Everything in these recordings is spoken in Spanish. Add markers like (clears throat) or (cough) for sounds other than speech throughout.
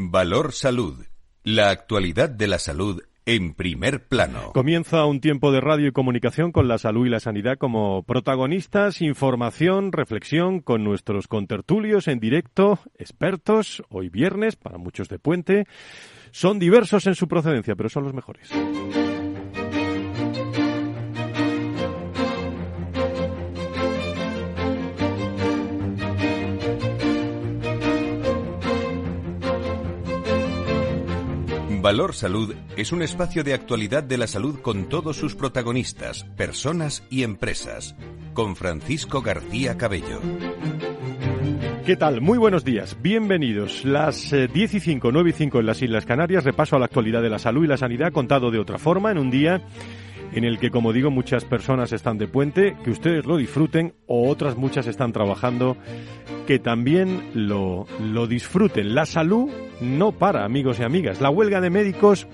Valor Salud. La actualidad de la salud en primer plano. Comienza un tiempo de radio y comunicación con la salud y la sanidad como protagonistas, información, reflexión con nuestros contertulios en directo, expertos, hoy viernes, para muchos de puente. Son diversos en su procedencia, pero son los mejores. Valor Salud es un espacio de actualidad de la salud con todos sus protagonistas, personas y empresas. Con Francisco García Cabello. ¿Qué tal? Muy buenos días. Bienvenidos. Las 10 y 5, 9 y 5 en las Islas Canarias. Repaso a la actualidad de la salud y la sanidad contado de otra forma en un día en el que, como digo, muchas personas están de puente, que ustedes lo disfruten o otras muchas están trabajando, que también lo, lo disfruten. La salud no para, amigos y amigas. La huelga de médicos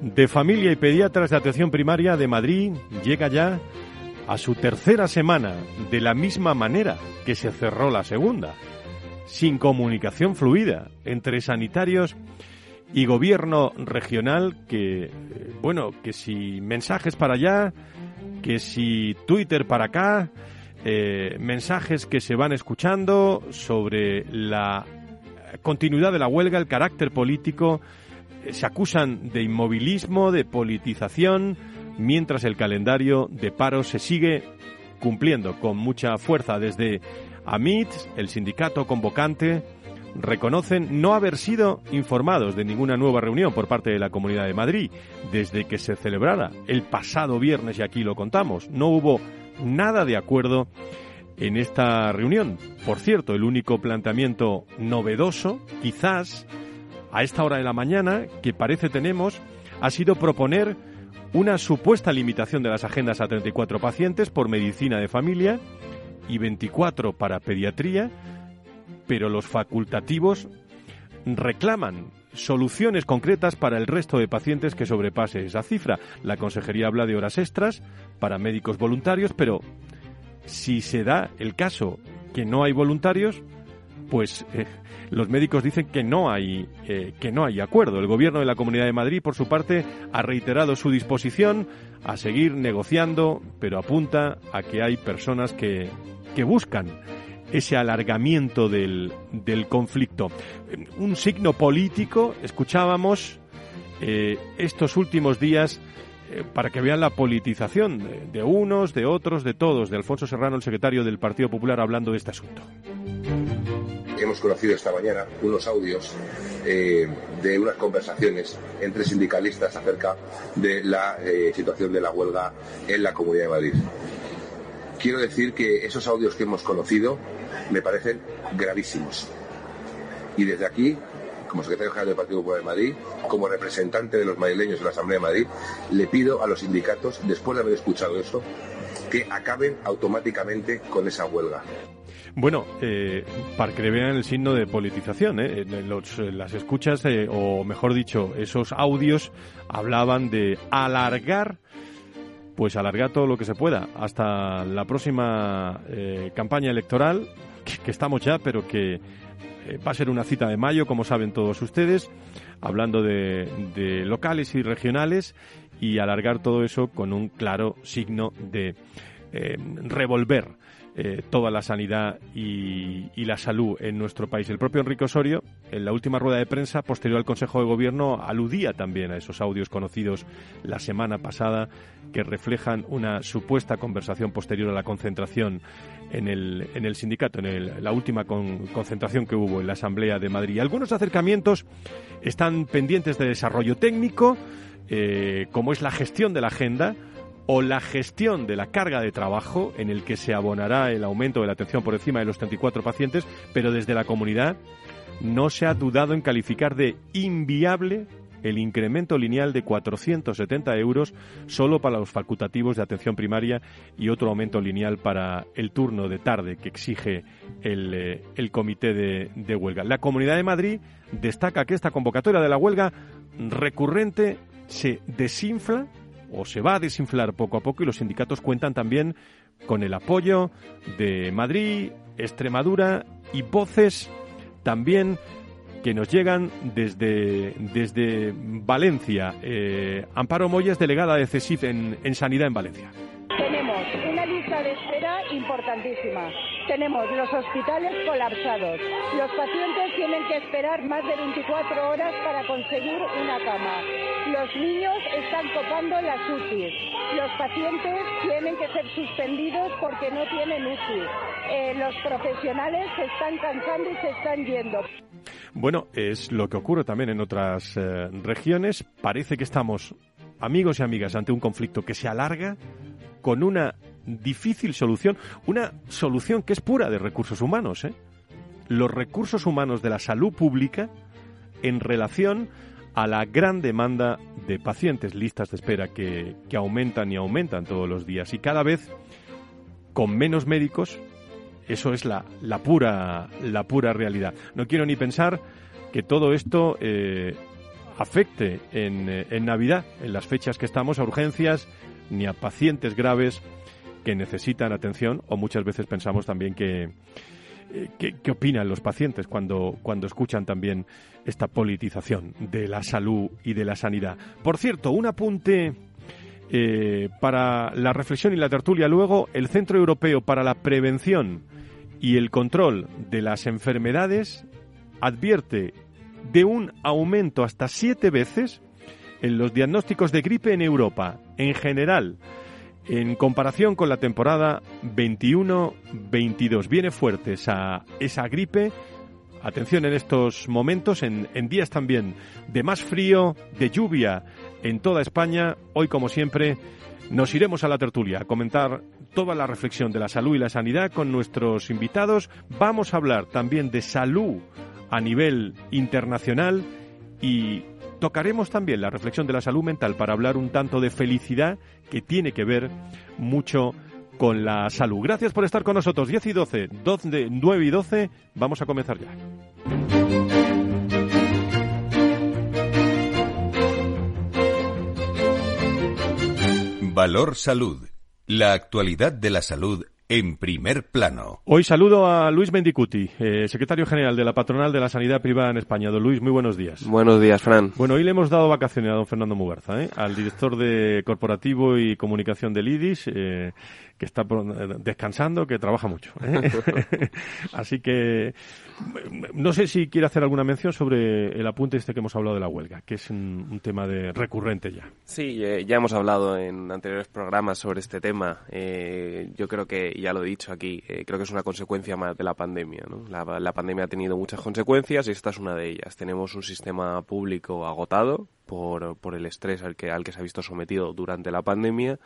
de familia y pediatras de atención primaria de Madrid llega ya a su tercera semana, de la misma manera que se cerró la segunda, sin comunicación fluida entre sanitarios y gobierno regional que, bueno, que si mensajes para allá, que si Twitter para acá, eh, mensajes que se van escuchando sobre la continuidad de la huelga, el carácter político, eh, se acusan de inmovilismo, de politización, mientras el calendario de paro se sigue cumpliendo con mucha fuerza desde AMIT, el sindicato convocante, reconocen no haber sido informados de ninguna nueva reunión por parte de la Comunidad de Madrid desde que se celebrara el pasado viernes y aquí lo contamos. No hubo nada de acuerdo en esta reunión. Por cierto, el único planteamiento novedoso, quizás a esta hora de la mañana, que parece tenemos, ha sido proponer una supuesta limitación de las agendas a 34 pacientes por medicina de familia y 24 para pediatría pero los facultativos reclaman soluciones concretas para el resto de pacientes que sobrepase esa cifra. La consejería habla de horas extras para médicos voluntarios, pero si se da el caso que no hay voluntarios, pues eh, los médicos dicen que no hay eh, que no hay acuerdo. El gobierno de la Comunidad de Madrid, por su parte, ha reiterado su disposición a seguir negociando, pero apunta a que hay personas que, que buscan ese alargamiento del, del conflicto. Un signo político, escuchábamos eh, estos últimos días eh, para que vean la politización de, unos, de otros, de todos, de Alfonso Serrano, el secretario del Partido Popular, hablando de este asunto. Hemos conocido esta mañana unos audios eh, de unas conversaciones entre sindicalistas acerca de la situación de la huelga en la Comunidad de Madrid. Quiero decir que esos audios que hemos conocido me parecen gravísimos. Y desde aquí, como secretario general del Partido Popular de Madrid, como representante de los madrileños en la Asamblea de Madrid, le pido a los sindicatos, después de haber escuchado eso, que acaben automáticamente con esa huelga. Bueno, eh, para que vean el signo de politización, ¿eh? las escuchas, eh, o mejor dicho, esos audios hablaban de alargar pues alargar todo lo que se pueda. Hasta la próxima eh, campaña electoral, que, estamos ya, pero que eh, va a ser una cita de mayo, como saben todos ustedes, hablando de, locales y regionales y alargar todo eso con un claro signo de eh, revolver eh, toda la sanidad y, la salud en nuestro país. El propio Enrique Osorio, en la última rueda de prensa posterior al Consejo de Gobierno, aludía también a esos audios conocidos la semana pasada que reflejan una supuesta conversación posterior a la concentración en el, en el sindicato, en la última concentración que hubo en la Asamblea de Madrid. Algunos acercamientos están pendientes de desarrollo técnico, eh, como es la gestión de la agenda, o la gestión de la carga de trabajo en el que se abonará el aumento de la atención por encima de los 34 pacientes, pero desde la comunidad no se ha dudado en calificar de inviable el incremento lineal de 470 euros solo para los facultativos de atención primaria y otro aumento lineal para el turno de tarde que exige el, eh, comité de huelga. La Comunidad de Madrid destaca que esta convocatoria de la huelga recurrente se desinfla o se va a desinflar poco a poco y los sindicatos cuentan también con el apoyo de Madrid, Extremadura y voces también que nos llegan desde, desde Valencia. Eh, Amparo Moyes, delegada de CESIF en, en Sanidad en Valencia. Tenemos una lista de espera importantísima. Tenemos los hospitales colapsados. Los pacientes tienen que esperar más de 24 horas para conseguir una cama. Los niños están copando las UCI. Los pacientes tienen que ser suspendidos porque no tienen UCI. Eh, los profesionales se están cansando y se están yendo. Bueno, es lo que ocurre también en otras eh, regiones. Parece que estamos, amigos y amigas, ante un conflicto que se alarga con una difícil solución, una solución que es pura de recursos humanos. ¿eh? Los recursos humanos de la salud pública en relación a la gran demanda de pacientes, listas de espera que, que aumentan y aumentan todos los días y cada vez con menos médicos. Eso es la, la, pura, la pura realidad. No quiero ni pensar que todo esto eh, afecte en, en Navidad, en las fechas que estamos, a urgencias ni a pacientes graves que necesitan atención o muchas veces pensamos también que, eh, ¿Qué, opinan los pacientes cuando, cuando escuchan también esta politización de la salud y de la sanidad? Por cierto, un apunte eh, para la reflexión y la tertulia. Luego, el Centro Europeo para la Prevención y el Control de las Enfermedades advierte de un aumento hasta siete veces en los diagnósticos de gripe en Europa en general en comparación con la temporada 21-22. Viene fuerte esa, esa gripe. Atención en estos momentos, en, en días también de más frío, de lluvia en toda España. Hoy, como siempre, nos iremos a la tertulia a comentar toda la reflexión de la salud y la sanidad con nuestros invitados. Vamos a hablar también de salud a nivel internacional y Tocaremos también la reflexión de la salud mental para hablar un tanto de felicidad que tiene que ver mucho con la salud. Gracias por estar con nosotros. 10 y 12, 12 9 y 12, vamos a comenzar ya. Valor Salud. La actualidad de la salud en primer plano. Hoy saludo a Luis Mendicuti, eh, secretario general de la Patronal de la Sanidad Privada en España. Don Luis, muy buenos días. Buenos días, Fran. Bueno, hoy le hemos dado vacaciones a don Fernando Mugarza, ¿eh? al director de Corporativo y Comunicación del IDIS, eh, que está descansando, que trabaja mucho. ¿eh? (laughs) (laughs) Así que no sé si quiere hacer alguna mención sobre el apunte este que hemos hablado de la huelga, que es un, tema de recurrente ya. Sí, eh, ya hemos hablado en anteriores programas sobre este tema. Eh, yo creo que, ya lo he dicho aquí, creo que es una consecuencia más de la pandemia. La, la pandemia ha tenido muchas consecuencias y esta es una de ellas. Tenemos un sistema público agotado, por, por, el estrés al que, al que se ha visto sometido durante la pandemia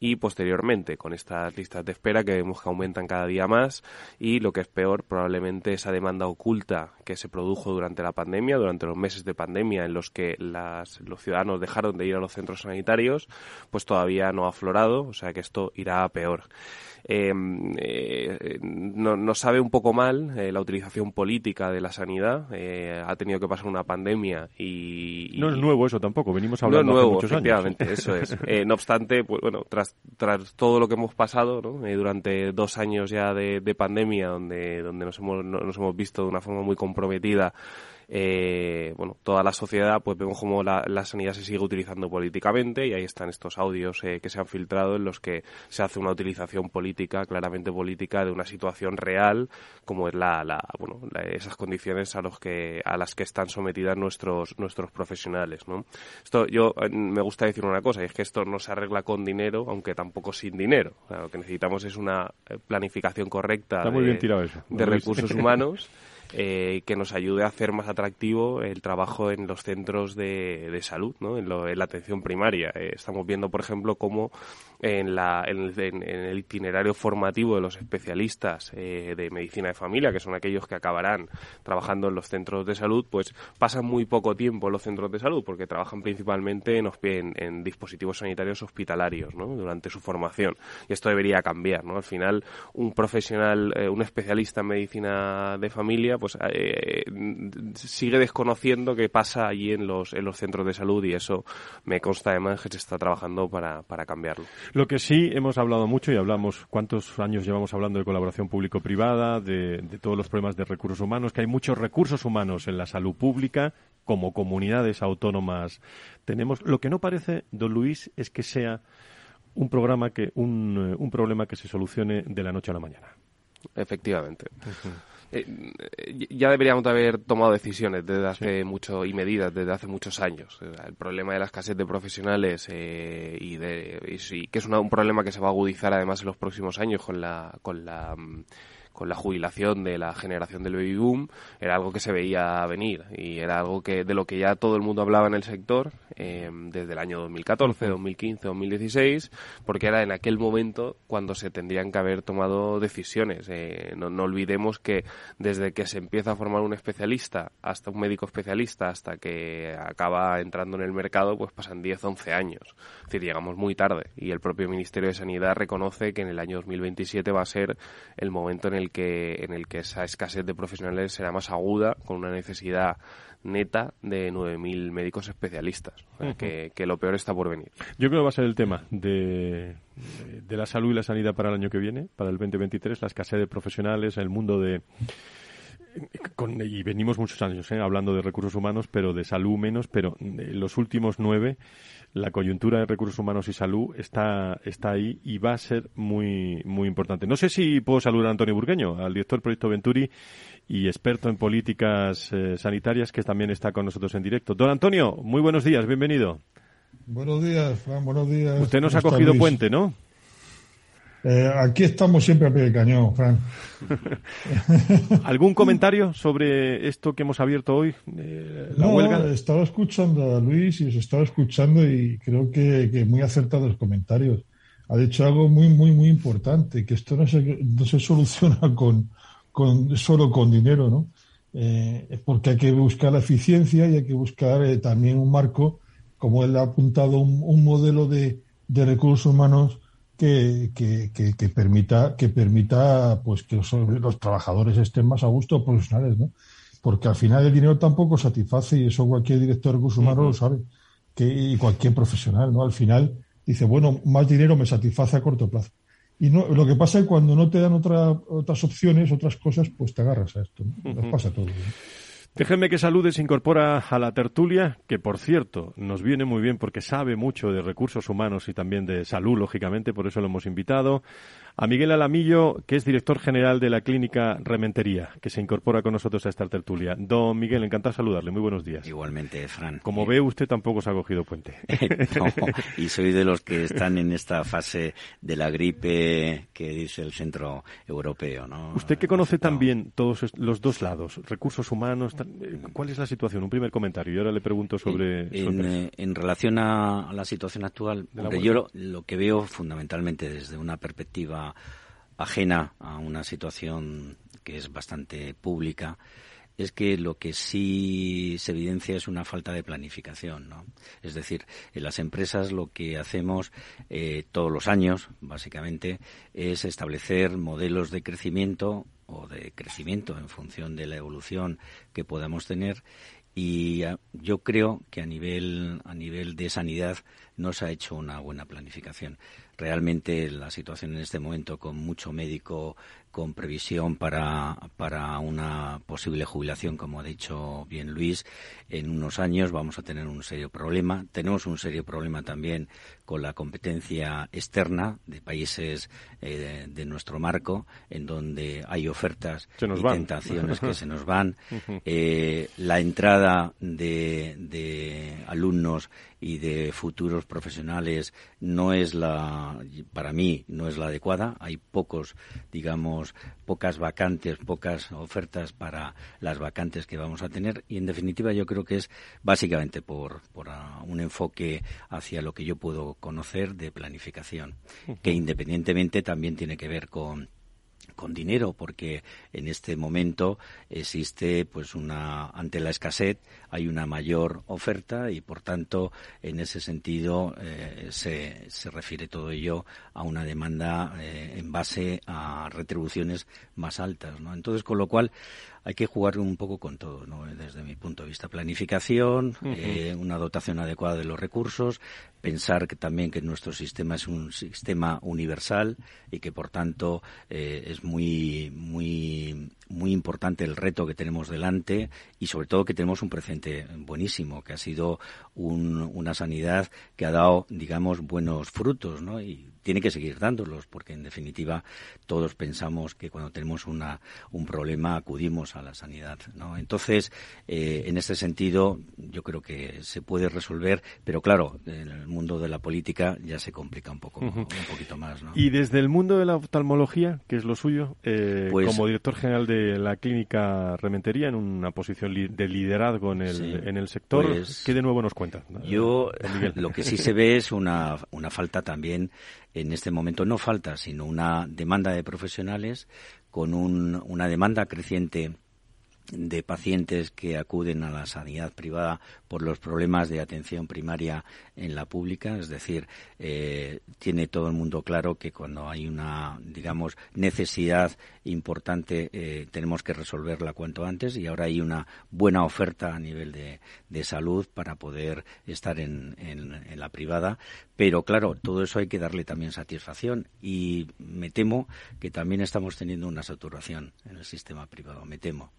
y posteriormente con estas listas de espera que vemos que aumentan cada día más y lo que es peor, probablemente esa demanda oculta que se produjo durante la pandemia, durante los meses de pandemia en los que las, los ciudadanos dejaron de ir a los centros sanitarios, pues todavía no ha aflorado, o sea que esto irá a peor. Em, eh, nos sabe un poco mal eh, la utilización política de la sanidad. Eh, ha tenido que pasar una pandemia y, No es nuevo eso tampoco, venimos hablando no es nuevo, muchos efectivamente, eso es. (laughs) no obstante, pues bueno, tras, tras todo lo que hemos pasado durante dos años ya de, de pandemia, donde, donde nos, hemos, nos hemos visto de una forma muy comprometida eh, bueno, toda la sociedad, pues vemos como la, sanidad se sigue utilizando políticamente y ahí están estos audios eh, que se han filtrado en los que se hace una utilización política, claramente política, de una situación real, como es la, la bueno, esas condiciones a los que a las que están sometidas nuestros nuestros profesionales, ¿no? Esto yo eh, me gusta decir una cosa y es que esto no se arregla con dinero, aunque tampoco sin dinero. lo que necesitamos es una planificación correcta de recursos humanos. (laughs) eh, que nos ayude a hacer más atractivo el trabajo en los centros de, de salud, ¿no? en, lo, en, la atención primaria. Eh, estamos viendo, por ejemplo, cómo en, la, en, en, el, itinerario formativo de los especialistas eh, de medicina de familia, que son aquellos que acabarán trabajando en los centros de salud, pues pasan muy poco tiempo en los centros de salud porque trabajan principalmente en, en dispositivos sanitarios hospitalarios ¿no? durante su formación. Y esto debería cambiar. ¿no? Al final, un profesional, eh, un especialista en medicina de familia, pues eh, sigue desconociendo qué pasa allí en los, en los centros de salud y eso me consta además que se está trabajando para, para cambiarlo. Lo que sí hemos hablado mucho y hablamos, ¿cuántos años llevamos hablando de colaboración público-privada, de, de todos los problemas de recursos humanos? Que hay muchos recursos humanos en la salud pública como comunidades autónomas tenemos. Lo que no parece, don Luis, es que sea un programa que un, un problema que se solucione de la noche a la mañana. Efectivamente. Eh, ya deberíamos haber tomado decisiones desde hace mucho y medidas desde hace muchos años. El problema de la escasez de profesionales eh, y, de, y, que es un problema que se va a agudizar además en los próximos años con la con la mm, con la jubilación de la generación del baby boom era algo que se veía venir y era algo que de lo que ya todo el mundo hablaba en el sector eh, desde el año 2014, 2015, 2016, porque era en aquel momento cuando se tendrían que haber tomado decisiones. Eh, no, no, olvidemos que desde que se empieza a formar un especialista hasta un médico especialista hasta que acaba entrando en el mercado, pues pasan 10, 11 años. Es decir, llegamos muy tarde y el propio Ministerio de Sanidad reconoce que en el año 2027 va a ser el momento en el que, en el que esa escasez de profesionales será más aguda, con una necesidad neta de 9.000 médicos especialistas. que, que, lo peor está por venir. Yo creo que va a ser el tema de, de la salud y la sanidad para el año que viene, para el 2023, la escasez de profesionales, el mundo de con, y venimos muchos años ¿eh? hablando de recursos humanos, pero de salud menos, pero en los últimos nueve la coyuntura de recursos humanos y salud está, está ahí y va a ser muy, muy importante. No sé si puedo saludar a Antonio Burgueño, al director del proyecto Venturi y experto en políticas eh, sanitarias, que también está con nosotros en directo. Don Antonio, muy buenos días, bienvenido. Buenos días, Fran, buenos días. Usted nos ha cogido puente, ¿no? Eh, aquí estamos siempre a pie de cañón, Fran. (laughs) ¿Algún comentario sobre esto que hemos abierto hoy, eh, la no, huelga? Estaba escuchando a Luis y os estaba escuchando y creo que, que muy acertados comentarios. Ha dicho algo muy, muy, muy importante, que esto no se, no se soluciona (laughs) con, con solo con dinero, ¿no? Eh, porque hay que buscar la eficiencia y hay que buscar eh, también un marco, como él ha apuntado, un, un modelo de, de recursos humanos que, que, que, que, permita que permita pues que los, los, trabajadores estén más a gusto profesionales no porque al final el dinero tampoco satisface y eso cualquier director de recursos humanos uh -huh. lo sabe que y cualquier profesional no al final dice bueno más dinero me satisface a corto plazo y no, lo que pasa es que cuando no te dan otra, otras opciones otras cosas pues te agarras a esto ¿no? nos pasa ¿no? Déjenme que salude, se incorpora a la tertulia, que por cierto nos viene muy bien porque sabe mucho de recursos humanos y también de salud, lógicamente, por eso lo hemos invitado a Miguel Alamillo, que es director general de la clínica Rementería, que se incorpora con nosotros a esta tertulia. Don Miguel, encantado saludarle. Muy buenos días. Igualmente, Fran. Como ve, usted tampoco se ha cogido puente. (laughs) no, y soy de los que están en esta fase de la gripe que dice el Centro Europeo. ¿no? Usted que conoce también todos los dos lados, recursos humanos, ¿cuál es la situación? Un primer comentario. Y ahora le pregunto sobre... En, sobre... en, relación a, a, la situación actual, yo lo, lo que veo fundamentalmente desde una perspectiva ajena a una situación que es bastante pública, es que lo que sí se evidencia es una falta de planificación. ¿no? Es decir, en las empresas lo que hacemos eh, todos los años, básicamente, es establecer modelos de crecimiento o de crecimiento en función de la evolución que podamos tener y uh, yo creo que a nivel a nivel de sanidad no se ha hecho una buena planificación realmente la situación en este momento con mucho médico con previsión para, para una posible jubilación, como ha dicho bien Luis, en unos años vamos a tener un serio problema. Tenemos un serio problema también con la competencia externa de países eh, de, de, nuestro marco, en donde hay ofertas y van. tentaciones que (laughs) se nos van. Eh, la entrada de, de alumnos y de futuros profesionales no es la, para mí, no es la adecuada. Hay pocos, digamos, pocas vacantes, pocas ofertas para las vacantes que vamos a tener y, en definitiva, yo creo que es básicamente por, por un enfoque hacia lo que yo puedo conocer de planificación, que independientemente también tiene que ver con con dinero porque en este momento existe pues una ante la escasez hay una mayor oferta y por tanto en ese sentido eh, se, se refiere todo ello a una demanda eh, en base a retribuciones más altas ¿no? entonces con lo cual hay que jugar un poco con todo, ¿no? desde mi punto de vista. Planificación, eh, una dotación adecuada de los recursos, pensar que también que nuestro sistema es un sistema universal y que por tanto eh, es muy muy muy importante el reto que tenemos delante y sobre todo que tenemos un presente buenísimo que ha sido una sanidad que ha dado digamos buenos frutos ¿no? y tiene que seguir dándolos, porque en definitiva todos pensamos que cuando tenemos una, un problema acudimos a la sanidad. ¿no? Entonces, eh, en este sentido, yo creo que se puede resolver, pero claro, en el mundo de la política ya se complica un poco, un poquito más. ¿no? Y desde el mundo de la oftalmología, que es lo suyo, eh, pues como director general de la clínica Rementería, en una posición de liderazgo en el, en el sector, pues ¿qué de nuevo nos cuenta? Yo, (laughs) (laughs) lo que sí se ve es una, una falta también en este momento no falta, sino una demanda de profesionales con una demanda creciente de pacientes que acuden a la sanidad privada por los problemas de atención primaria en la pública, es decir, eh, tiene todo el mundo claro que cuando hay una, digamos, necesidad importante eh, tenemos que resolverla cuanto antes y ahora hay una buena oferta a nivel de, salud para poder estar en, en, la privada, pero claro, todo eso hay que darle también satisfacción y me temo que también estamos teniendo una saturación en el sistema privado, me temo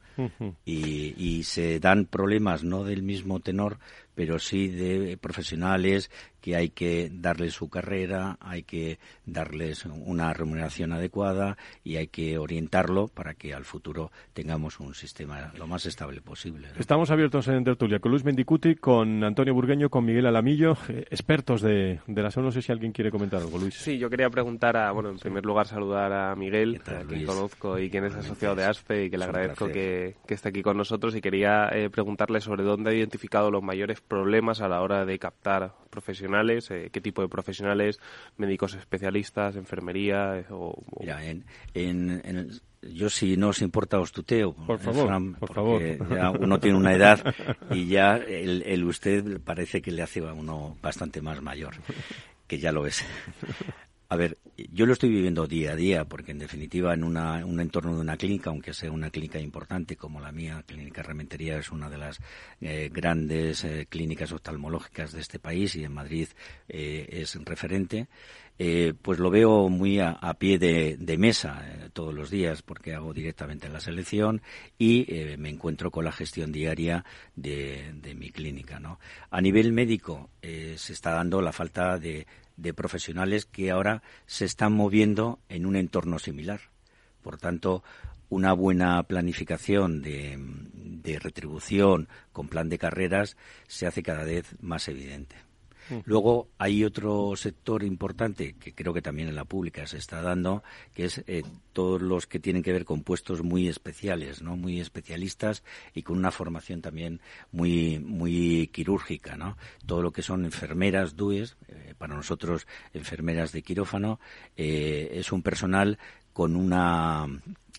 y, y, se dan problemas no del mismo tenor, pero sí de profesionales que hay que darles su carrera, hay que darles una remuneración adecuada y hay que orientarlo para que al futuro tengamos un sistema lo más estable posible. Estamos abiertos en tertulia con Luis Mendicuti, con Antonio Burgueño, con Miguel Alamillo, eh, expertos de, de la salud. No sé si alguien quiere comentar algo, Luis. Sí, yo quería preguntar, a, bueno, en primer lugar saludar a Miguel, que conozco y quien es asociado de ASPE y que le agradezco que, que, esté aquí con nosotros y quería eh, preguntarle sobre dónde ha identificado los mayores problemas a la hora de captar profesionales, eh, qué tipo de profesionales, médicos especialistas, enfermería eh, o, Mira, en, en, yo si no os importa os tuteo. Por favor, por favor. Ya uno tiene una edad y ya el, el usted parece que le hace a uno bastante más mayor, que ya lo es. A ver, yo lo estoy viviendo día a día, porque en definitiva en un entorno de una clínica, aunque sea una clínica importante como la mía, Clínica Rementería es una de las eh, grandes eh, clínicas oftalmológicas de este país y en Madrid eh, es referente, pues lo veo muy a, pie de, mesa todos los días, porque hago directamente la selección y me encuentro con la gestión diaria de, de mi clínica. ¿no? A nivel médico se está dando la falta de de profesionales que ahora se están moviendo en un entorno similar. Por tanto, una buena planificación de, de retribución con plan de carreras se hace cada vez más evidente. Luego hay otro sector importante que creo que también en la pública se está dando, que es eh, todos los que tienen que ver con puestos muy especiales, no, muy especialistas y con una formación también muy muy quirúrgica, no. Todo lo que son enfermeras, DUES, eh, para nosotros enfermeras de quirófano, eh, es un personal con una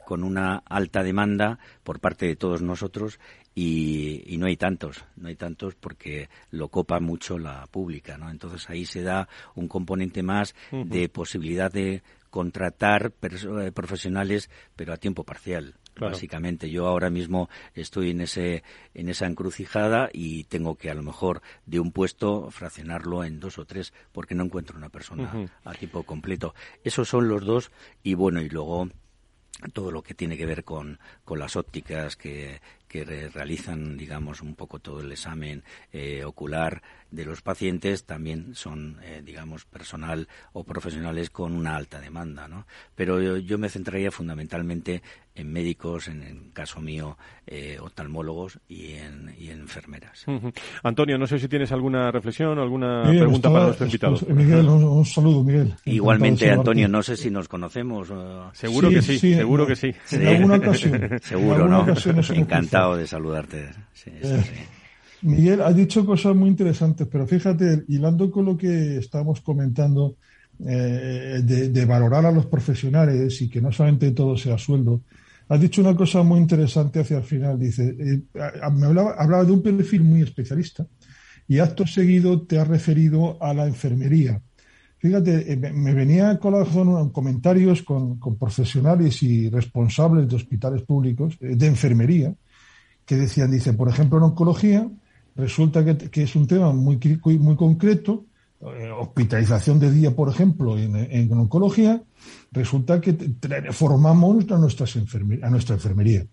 con una alta demanda por parte de todos nosotros y, no hay tantos, no hay tantos porque lo copa mucho la pública, ¿no? Entonces ahí se da un componente más de posibilidad de contratar eh, profesionales, pero a tiempo parcial. Básicamente, yo ahora mismo estoy en ese en esa encrucijada y tengo que a lo mejor de un puesto fraccionarlo en dos o tres porque no encuentro una persona a tiempo completo. Esos son los dos y bueno y luego todo lo que tiene que ver con, con las ópticas que, que realizan, digamos, un poco todo el examen eh, ocular de los pacientes también son, eh, digamos, personal o profesionales con una alta demanda, ¿no? Pero yo, me centraría fundamentalmente en médicos, en el caso mío, eh, oftalmólogos y en, y enfermeras. Antonio, no sé si tienes alguna reflexión o alguna pregunta para nuestro invitado. Miguel, un, saludo, Miguel. Igualmente, Antonio, no sé si nos conocemos. Seguro que sí, seguro que sí. En alguna ocasión. (laughs) Seguro, ¿no? Encantado de saludarte. Sí, eh, Miguel, ha dicho cosas muy interesantes, pero fíjate, hilando con lo que estamos comentando eh, de, valorar a los profesionales y que no solamente todo sea sueldo, has dicho una cosa muy interesante hacia el final. Dice, eh, me hablaba, hablaba de un perfil muy especialista y acto seguido te ha referido a la enfermería. Fíjate, eh, me venía con comentarios con, profesionales y responsables de hospitales públicos, de enfermería, que decían, dice, por ejemplo, en oncología, resulta que, es un tema muy, muy concreto, eh, hospitalización de día, por ejemplo, en, oncología, resulta que formamos a, nuestras a nuestra enfermería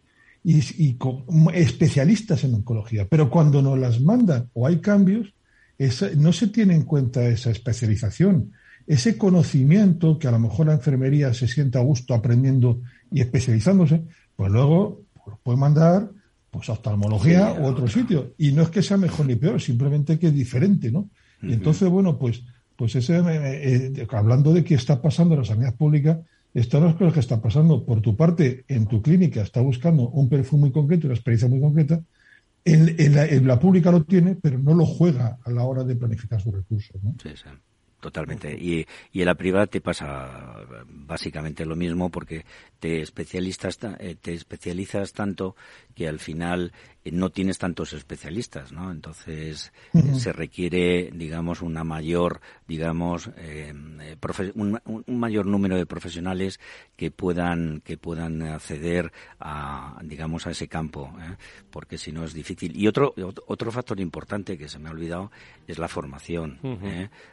y, especialistas en oncología, pero cuando nos las mandan o hay cambios, no se tiene en cuenta esa especialización, ese conocimiento que a lo mejor la enfermería se siente a gusto aprendiendo y especializándose, pues luego pues, puede mandar pues oftalmología u otro sitio. Y no es que sea mejor ni peor, simplemente que es diferente, ¿no? Y entonces, bueno, pues, pues ese, eh, eh, hablando de qué está pasando en la sanidad pública, esto no es lo que está pasando. Por tu parte, en tu clínica está buscando un perfil muy concreto, una experiencia muy concreta, en, la, pública lo tiene, pero no lo juega a la hora de planificar sus recursos. ¿no? Sí, sí. Totalmente. Y, y en la privada te pasa básicamente lo mismo porque te especialistas, eh, te especializas tanto que al final eh, no tienes tantos especialistas, ¿no? Entonces eh, se requiere, digamos, una mayor, digamos, un, mayor número de profesionales que puedan que puedan acceder a, digamos, a ese campo, porque si no es difícil. Y otro otro factor importante que se me ha olvidado es la formación.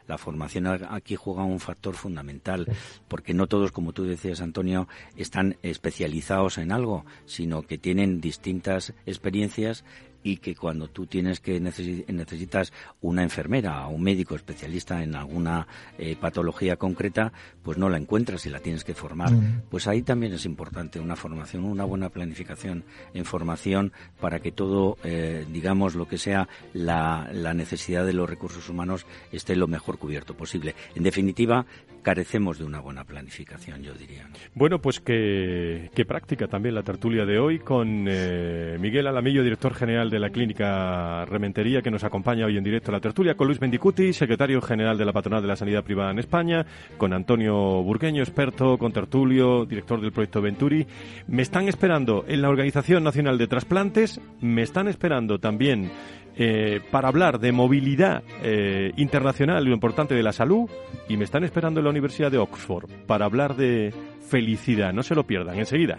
La formación aquí juega un factor fundamental, porque no todos, como tú decías, Antonio, están especializados en algo, sino que tienen distintas experiencias y que cuando tú tienes que necesitas una enfermera o un médico especialista en alguna eh, patología concreta, pues no la encuentras y la tienes que formar. Mm. Pues ahí también es importante una formación, una buena planificación en formación para que todo, eh, digamos, lo que sea la, la necesidad de los recursos humanos esté lo mejor cubierto posible. En definitiva, carecemos de una buena planificación, yo diría. Bueno, pues qué, práctica también la tertulia de hoy con eh, Miguel Alamillo, director general de la Clínica Rementería, que nos acompaña hoy en directo a la tertulia, con Luis Mendicuti, secretario general de la Patronal de la Sanidad Privada en España, con Antonio Burgueño, experto, con Tertulio, director del proyecto Venturi. Me están esperando en la Organización Nacional de Trasplantes, me están esperando también eh, para hablar de movilidad eh, internacional y lo importante de la salud y me están esperando en la Universidad de Oxford para hablar de felicidad. No se lo pierdan enseguida.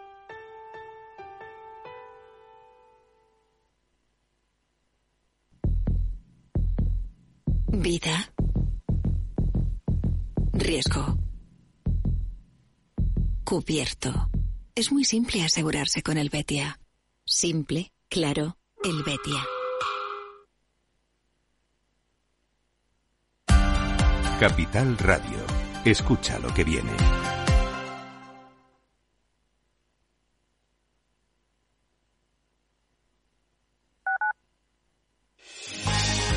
Vida. Riesgo. Cubierto. Es muy simple asegurarse con el Betia. Simple, claro, el Betia. Capital Radio. Escucha lo que viene.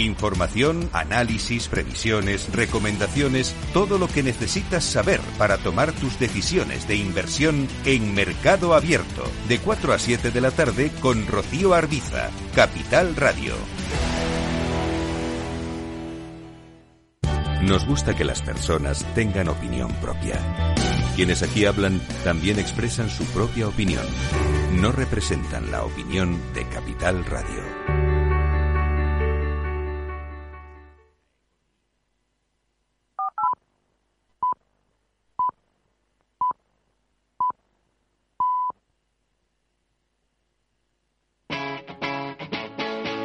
Información, análisis, previsiones, recomendaciones, todo lo que necesitas saber para tomar tus decisiones de inversión en Mercado Abierto, de 4 a 7 de la tarde con Rocío Arbiza, Capital Radio. Nos gusta que las personas tengan opinión propia. Quienes aquí hablan también expresan su propia opinión. No representan la opinión de Capital Radio.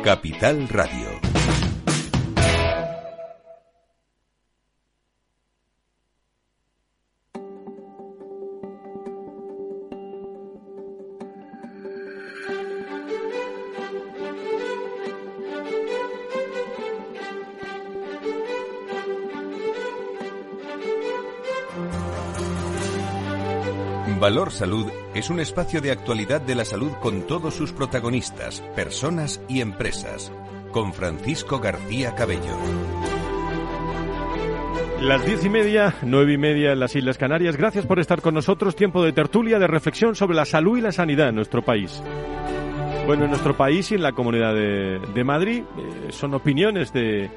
Capital Radio. Valor Salud es un espacio de actualidad de la salud con todos sus protagonistas, personas y empresas. Con Francisco García Cabello. Las diez y media, nueve y media en las Islas Canarias. Gracias por estar con nosotros. Tiempo de tertulia, de reflexión sobre la salud y la sanidad en nuestro país. Bueno, en nuestro país y en la Comunidad de, Madrid eh, son opiniones de,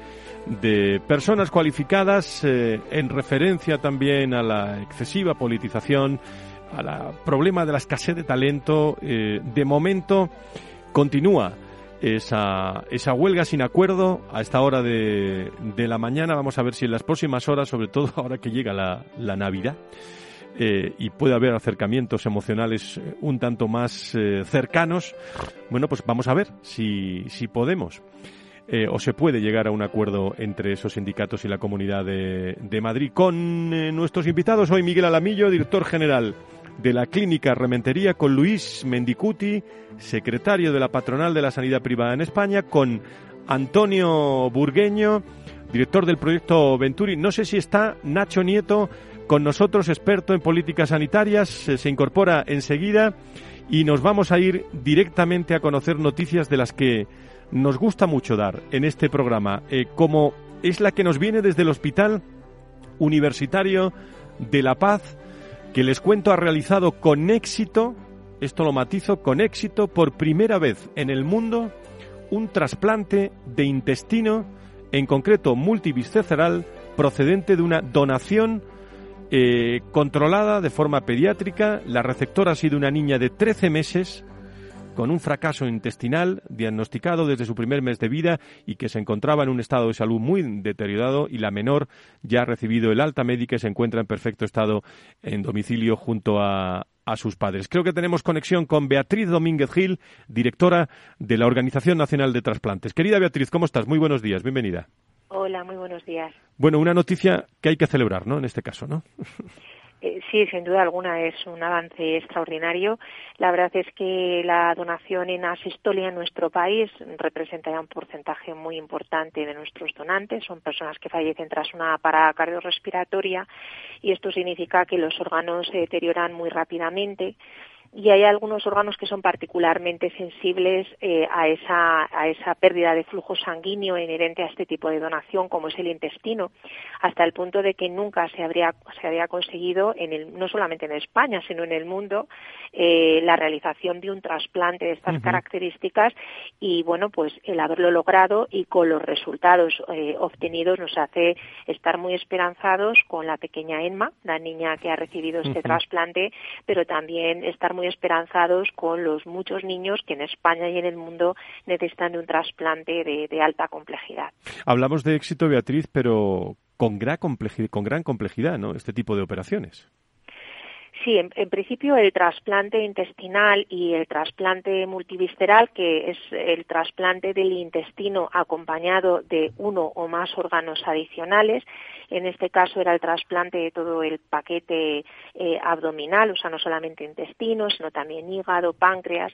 personas cualificadas eh, en referencia también a la excesiva politización al problema de la escasez de talento, eh, de momento continúa esa, esa huelga sin acuerdo a esta hora de, de, la mañana. Vamos a ver si en las próximas horas, sobre todo (laughs) ahora que llega la, la Navidad, eh, y puede haber acercamientos emocionales eh, un tanto más cercanos, bueno, pues vamos a ver si, si podemos. o se puede llegar a un acuerdo entre esos sindicatos y la Comunidad de, de Madrid. Con nuestros invitados hoy Miguel Alamillo, director general de la Clínica Rementería con Luis Mendicuti, secretario de la Patronal de la Sanidad Privada en España, con Antonio Burgueño, director del proyecto Venturi. No sé si está Nacho Nieto con nosotros, experto en políticas sanitarias, se incorpora enseguida y nos vamos a ir directamente a conocer noticias de las que nos gusta mucho dar en este programa, eh, como es la que nos viene desde el Hospital Universitario de La Paz, que les cuento ha realizado con éxito, esto lo matizo, con éxito por primera vez en el mundo, un trasplante de intestino, en concreto multivisceral, procedente de una donación eh, controlada de forma pediátrica. La receptora ha sido una niña de 13 meses con un fracaso intestinal diagnosticado desde su primer mes de vida y que se encontraba en un estado de salud muy deteriorado y la menor ya ha recibido el alta médica y se encuentra en perfecto estado en domicilio junto a, a sus padres. Creo que tenemos conexión con Beatriz Domínguez Gil, directora de la Organización Nacional de Trasplantes. Querida Beatriz, ¿cómo estás? Muy buenos días, bienvenida. Hola, muy buenos días. Bueno, una noticia que hay que celebrar, ¿no? En este caso, ¿no? (laughs) Eh, sí, sin duda alguna es un avance extraordinario. La verdad es que la donación en asistolia en nuestro país representa ya un porcentaje muy importante de nuestros donantes. Son personas que fallecen tras una parada cardiorrespiratoria y esto significa que los órganos se deterioran muy rápidamente y hay algunos órganos que son particularmente sensibles eh, a, esa, a esa pérdida de flujo sanguíneo inherente a este tipo de donación, como es el intestino, hasta el punto de que nunca se habría, se había conseguido, en el, no solamente en España, sino en el mundo, eh, la realización de un trasplante de estas características. Y, bueno, pues el haberlo logrado y con los resultados eh, obtenidos nos hace estar muy esperanzados con la pequeña Emma, la niña que ha recibido este trasplante, pero también estar muy esperanzados con los muchos niños que en España y en el mundo necesitan de un trasplante de, alta complejidad. Hablamos de éxito, Beatriz, pero con gran complejidad, con gran complejidad, ¿no? Este tipo de operaciones. Sí, en, principio el trasplante intestinal y el trasplante multivisceral, que es el trasplante del intestino acompañado de uno o más órganos adicionales, en este caso era el trasplante de todo el paquete eh, abdominal, o sea, no solamente intestino, sino también hígado, páncreas.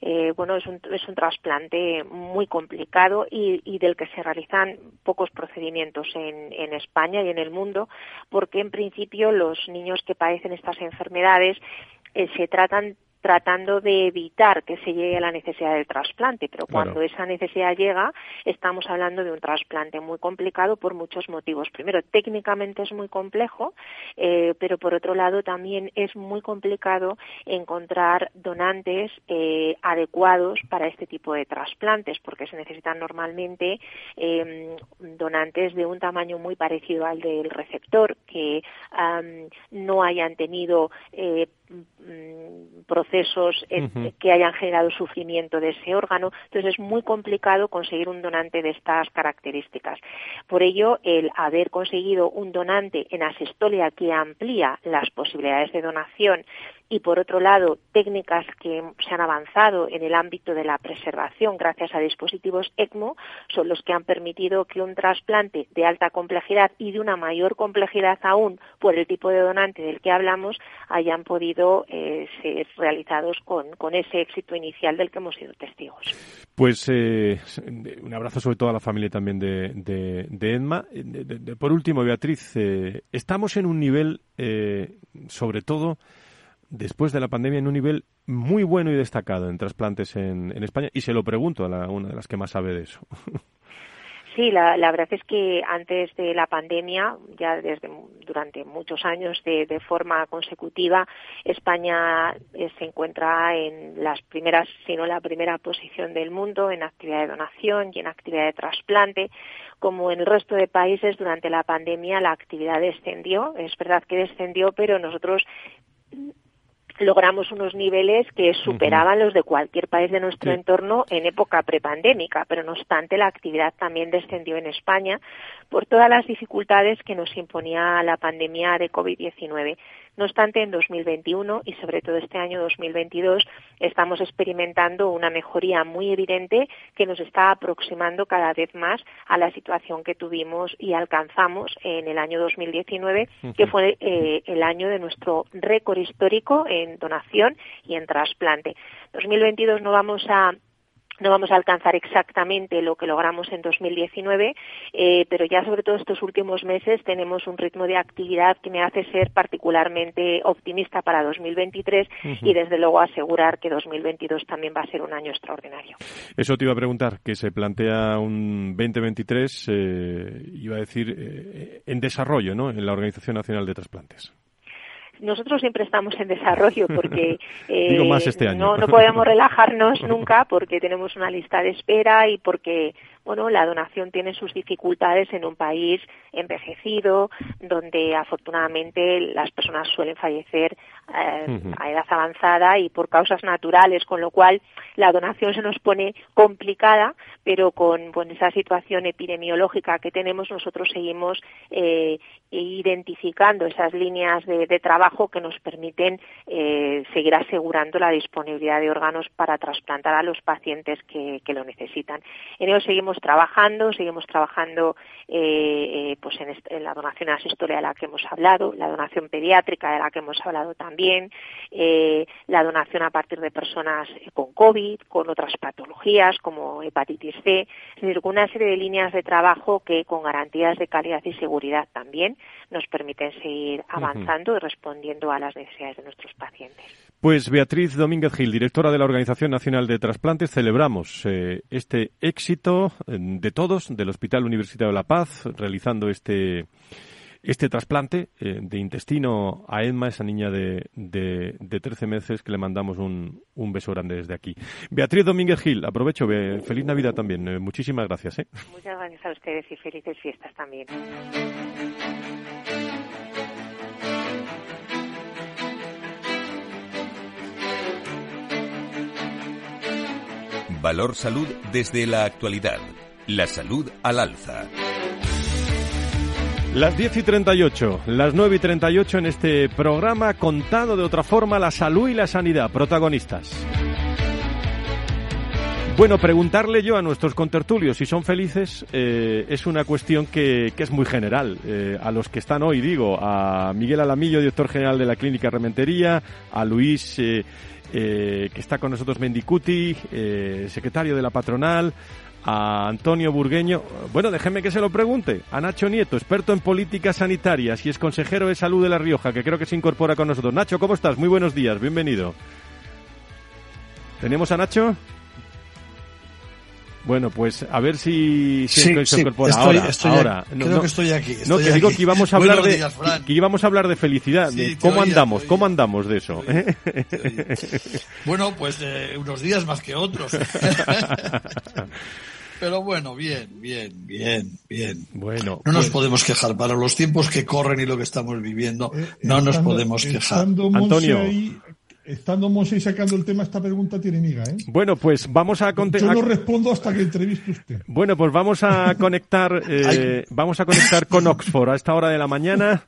Eh, bueno, es un, trasplante muy complicado y, del que se realizan pocos procedimientos en, en España y en el mundo, porque en principio los niños que padecen estas enfermedades eh, se tratan tratando de evitar que se llegue a la necesidad del trasplante, pero cuando esa necesidad llega, estamos hablando de un trasplante muy complicado por muchos motivos. Primero, técnicamente es muy complejo, eh, pero por otro lado también es muy complicado encontrar donantes eh, adecuados para este tipo de trasplantes, porque se necesitan normalmente em, donantes de un tamaño muy parecido al del receptor, que no hayan tenido eh, procesos que hayan generado sufrimiento de ese órgano. Entonces es muy complicado conseguir un donante de estas características. Por ello, el haber conseguido un donante en asistolia que amplía las posibilidades de donación y por otro lado técnicas que se han avanzado en el ámbito de la preservación gracias a dispositivos ECMO son los que han permitido que un trasplante de alta complejidad y de una mayor complejidad aún por el tipo de donante del que hablamos hayan podido eh, ser realizados con, ese éxito inicial del que hemos sido testigos. Pues eh, un abrazo sobre todo a la familia también de, de, Edma. por último, Beatriz, eh, estamos en un nivel, sobre todo, después de la pandemia en un nivel muy bueno y destacado en trasplantes en, España y se lo pregunto a la, una de las que más sabe de eso. (laughs) Sí, la, verdad es que antes de la pandemia, ya desde durante muchos años de, forma consecutiva, España eh, se encuentra en las primeras, si no la primera posición del mundo en actividad de donación y en actividad de trasplante. Como en el resto de países, durante la pandemia la actividad descendió. Es verdad que descendió, pero nosotros logramos unos niveles que superaban los de cualquier país de nuestro entorno en época prepandémica, pero no obstante la actividad también descendió en España por todas las dificultades que nos imponía la pandemia de COVID-19. No obstante, en 2021 y sobre todo este año 2022 estamos experimentando una mejoría muy evidente que nos está aproximando cada vez más a la situación que tuvimos y alcanzamos en el año 2019, que fue eh, el año de nuestro récord histórico en donación y en trasplante. 2022 no vamos a no vamos a alcanzar exactamente lo que logramos en 2019, eh, pero ya sobre todo estos últimos meses tenemos un ritmo de actividad que me hace ser particularmente optimista para 2023 y desde luego asegurar que 2022 también va a ser un año extraordinario. Eso te iba a preguntar, que se plantea un 2023, eh, iba a decir, eh, en desarrollo, ¿no? En la Organización Nacional de Trasplantes nosotros siempre estamos en desarrollo porque (laughs) este no, no podemos (laughs) relajarnos nunca porque tenemos una lista de espera y porque bueno, la donación tiene sus dificultades en un país envejecido, donde afortunadamente las personas suelen fallecer eh, a edad avanzada y por causas naturales, con lo cual la donación se nos pone complicada, pero con, esa situación epidemiológica que tenemos, nosotros seguimos eh, identificando esas líneas de, trabajo que nos permiten eh, seguir asegurando la disponibilidad de órganos para trasplantar a los pacientes que, que lo necesitan. En ello seguimos trabajando, seguimos trabajando eh, eh, pues en, la donación asistolia de la que hemos hablado, la donación pediátrica de la que hemos hablado también, eh, la donación a partir de personas con COVID, con otras patologías como hepatitis C, es decir, una serie de líneas de trabajo que con garantías de calidad y seguridad también nos permiten seguir avanzando y respondiendo a las necesidades de nuestros pacientes. Pues Beatriz Domínguez Gil, directora de la Organización Nacional de Trasplantes, celebramos este éxito de todos del Hospital Universitario de La Paz realizando este este trasplante eh, de intestino a Emma, esa niña de, de, 13 meses, que le mandamos un, un, beso grande desde aquí. Beatriz Domínguez Gil, aprovecho, feliz Navidad también. Eh, muchísimas gracias. ¿eh? Muchas gracias a ustedes y felices fiestas también. Valor Salud desde la actualidad. La salud al alza. Las 10 y 38, las 9 y 38 en este programa contado de otra forma la salud y la sanidad, protagonistas. Bueno, preguntarle yo a nuestros contertulios si son felices eh, es una cuestión que, es muy general. Eh, a los que están hoy, digo, a Miguel Alamillo, director general de la Clínica Rementería, a Luis eh, eh, que está con nosotros Mendicuti, eh, secretario de la patronal, a Antonio Burgueño. Bueno, déjeme que se lo pregunte. A Nacho Nieto, experto en políticas sanitarias y es consejero de salud de La Rioja, que creo que se incorpora con nosotros. Nacho, ¿cómo estás? Muy buenos días, bienvenido. ¿Tenemos a Nacho? Bueno, pues a ver si, si sí, se incorpora ahora. ahora. No, creo que estoy aquí. no, que digo que íbamos a hablar de que, íbamos a hablar de felicidad. de ¿Cómo andamos? ¿Cómo andamos de eso? ¿eh? bueno, pues eh, unos días más que otros. (laughs) Pero bueno, bien, bien, bien, bien. Bueno, no nos pues- podemos quejar para los tiempos que corren y lo que estamos viviendo. Eh, no nos podemos quejar. Antonio, Estando Monse sacando el tema, esta pregunta tiene miga, ¿eh? Bueno, pues vamos a Yo no respondo hasta que entreviste usted. Bueno, pues vamos a (laughs) conectar, eh, vamos a conectar con Oxford a esta hora de la mañana,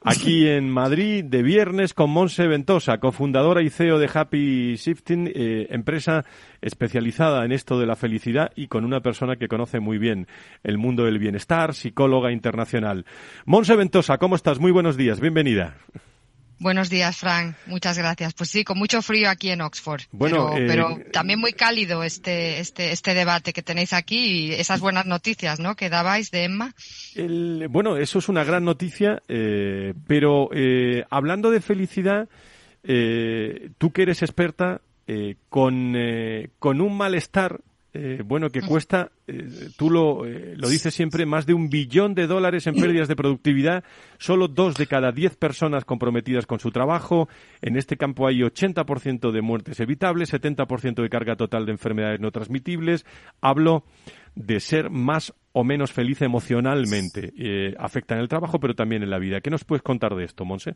aquí en Madrid, de viernes, con Monse Ventosa, cofundadora y CEO de Happy Shifting, eh, empresa especializada en esto de la felicidad y con una persona que conoce muy bien el mundo del bienestar, psicóloga internacional. Monse Ventosa, ¿cómo estás? Muy buenos días, bienvenida. Buenos días, Frank. Muchas gracias. Pues sí, con mucho frío aquí en Oxford. Bueno, pero, eh, también muy cálido este, este, este debate que tenéis aquí y esas buenas noticias, ¿no? Que dabais de Emma. bueno, eso es una gran noticia, eh, pero eh, hablando de felicidad, tú que eres experta, con, con un malestar eh, bueno, que cuesta, eh, tú lo, eh, lo dices siempre, más de un billón de dólares en pérdidas de productividad, solo dos de cada diez personas comprometidas con su trabajo. En este campo hay 80% de muertes evitables, 70% de carga total de enfermedades no transmitibles. Hablo de ser más o menos feliz emocionalmente. afecta en el trabajo, pero también en la vida. ¿Qué nos puedes contar de esto, Monse?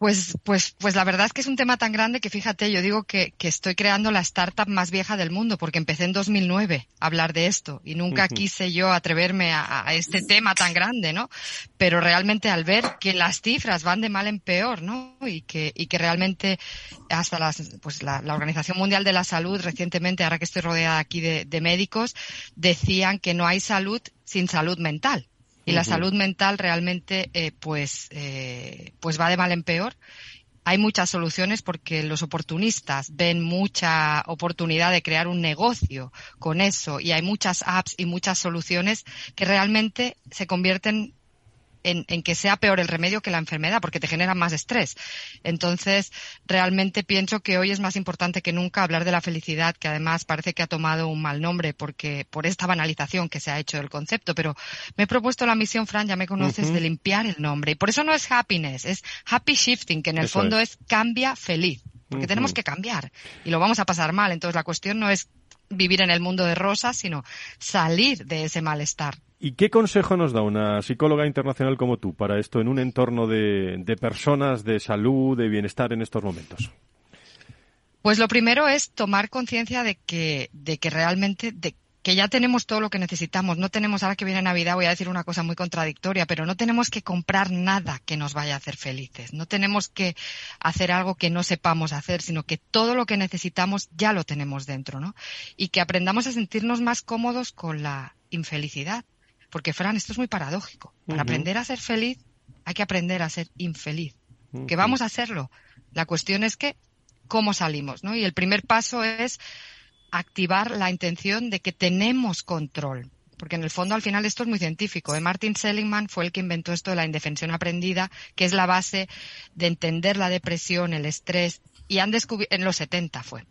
Pues, pues, pues la verdad es que es un tema tan grande que fíjate, yo digo que, que estoy creando la startup más vieja del mundo porque empecé en 2009 a hablar de esto y nunca quise yo atreverme a, a, este tema tan grande, ¿no? Pero realmente al ver que las cifras van de mal en peor, ¿no? Y que, y que realmente hasta las, pues la, la Organización Mundial de la Salud recientemente, ahora que estoy rodeada aquí de, de médicos, decían que no hay salud sin salud mental y la salud mental realmente eh, pues eh, pues va de mal en peor. Hay muchas soluciones porque los oportunistas ven mucha oportunidad de crear un negocio con eso y hay muchas apps y muchas soluciones que realmente se convierten en, que sea peor el remedio que la enfermedad, porque te genera más estrés. Entonces, realmente pienso que hoy es más importante que nunca hablar de la felicidad, que además parece que ha tomado un mal nombre porque por esta banalización que se ha hecho del concepto. Pero me he propuesto la misión, Fran, ya me conoces, de limpiar el nombre. Y por eso no es happiness, es happy shifting, que en el fondo es. cambia feliz. Porque tenemos que cambiar y lo vamos a pasar mal. Entonces, la cuestión no es vivir en el mundo de rosas, sino salir de ese malestar. ¿Y qué consejo nos da una psicóloga internacional como tú para esto en un entorno de, personas, de salud, de bienestar en estos momentos? Pues lo primero es tomar conciencia de que, de que realmente, de que ya tenemos todo lo que necesitamos. No tenemos, ahora que viene Navidad, voy a decir una cosa muy contradictoria, pero no tenemos que comprar nada que nos vaya a hacer felices. No tenemos que hacer algo que no sepamos hacer, sino que todo lo que necesitamos ya lo tenemos dentro, ¿no? Y que aprendamos a sentirnos más cómodos con la infelicidad porque, Fran, esto es muy paradójico. Para aprender a ser feliz, hay que aprender a ser infeliz. Que vamos a hacerlo. La cuestión es que, ¿cómo salimos? ¿no? Y el primer paso es activar la intención de que tenemos control. Porque en el fondo, al final, esto es muy científico. ¿eh? Martin Seligman fue el que inventó esto de la indefensión aprendida, que es la base de entender la depresión, el estrés. Y han descubierto, en los 70 fue,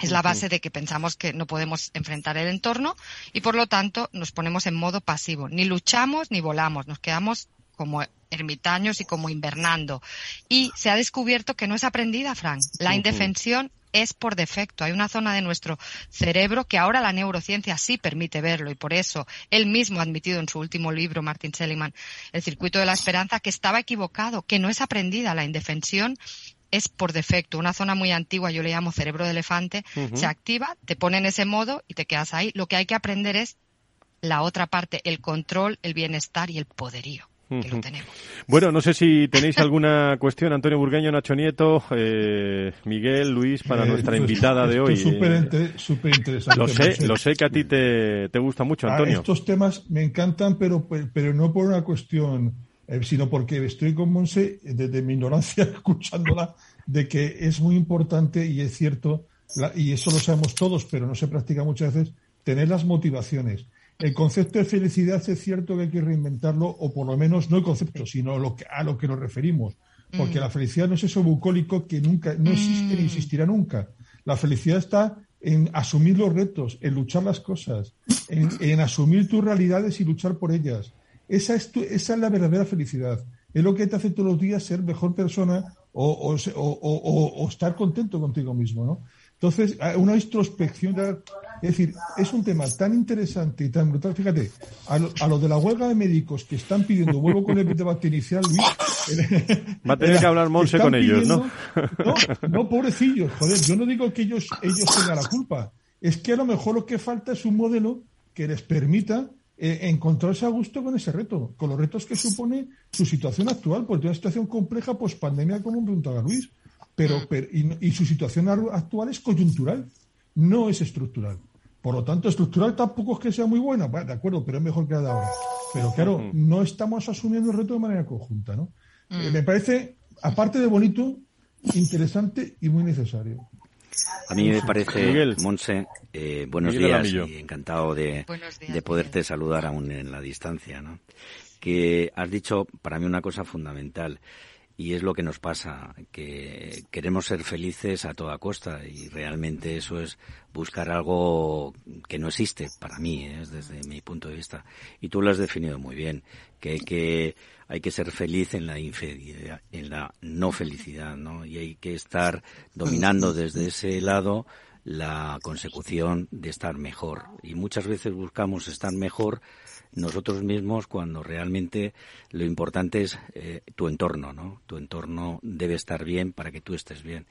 es la base de que pensamos que no podemos enfrentar el entorno y por lo tanto nos ponemos en modo pasivo. Ni luchamos ni volamos, nos quedamos como ermitaños y como invernando. Y se ha descubierto que no es aprendida, Frank. La indefensión es por defecto. Hay una zona de nuestro cerebro que ahora la neurociencia sí permite verlo y por eso él mismo ha admitido en su último libro, Martin Seligman, El circuito de la esperanza, que estaba equivocado, que no es aprendida. La indefensión es por defecto. Una zona muy antigua, yo le llamo cerebro de elefante, se activa, te pone en ese modo y te quedas ahí. Lo que hay que aprender es la otra parte, el control, el bienestar y el poderío. Que lo tenemos. Bueno, no sé si tenéis alguna (laughs) cuestión, Antonio Burgueño, Nacho Nieto, eh, Miguel, Luis, para eh, nuestra invitada de hoy. Súper interesante. Lo sé, lo sé que a ti te, te gusta mucho, ah, Antonio. estos temas me encantan, pero, pero no por una cuestión eh, sino porque estoy con Monse, desde mi ignorancia, (laughs) escuchándola, de que es muy importante y es cierto, y eso lo sabemos todos, pero no se practica muchas veces, tener las motivaciones. El concepto de felicidad es cierto que hay que reinventarlo, o por lo menos no el concepto, sino lo que, a lo que nos referimos. Porque mm. la felicidad no es eso bucólico que nunca, no existe ni mm. existirá nunca. La felicidad está en asumir los retos, en luchar las cosas, en, asumir tus realidades y luchar por ellas. Esa es, esa es la verdadera felicidad. Es lo que te hace todos los días ser mejor persona o, o estar contento contigo mismo, ¿no? Entonces, una introspección, es decir, es un tema tan interesante y tan brutal. Fíjate, a lo, de la huelga de médicos que están pidiendo, vuelvo con el debate inicial, (laughs) Va a tener que hablar Monse con ellos, ¿no? ¿no? No, pobrecillos, joder, yo no digo que ellos, ellos tengan la culpa. Es que a lo mejor lo que falta es un modelo que les permita eh, encontrarse a gusto con ese reto, con los retos que supone su situación actual, porque una situación compleja, pues pandemia, como preguntaba Luis pero, mm. y, su situación actual es coyuntural, no es estructural. Por lo tanto, estructural tampoco es que sea muy buena, de acuerdo, pero es mejor que la de ahora. Pero claro, no estamos asumiendo el reto de manera conjunta, ¿no? Eh, mm. me parece, aparte de bonito, interesante y muy necesario. A mí me parece, Monse, eh, buenos días y encantado de, de poderte saludar aún en la distancia, ¿no? Que has dicho para mí una cosa fundamental y es lo que nos pasa, que queremos ser felices a toda costa y realmente eso es buscar algo que no existe para mí, ¿eh? desde mi punto de vista. Y tú lo has definido muy bien, que hay que, hay que ser feliz en la infelicidad, en la no felicidad, ¿no? Y hay que estar dominando desde ese lado la consecución de estar mejor. Y muchas veces buscamos estar mejor nosotros mismos cuando realmente lo importante es eh, tu entorno, ¿no? Tu entorno debe estar bien para que tú estés bien.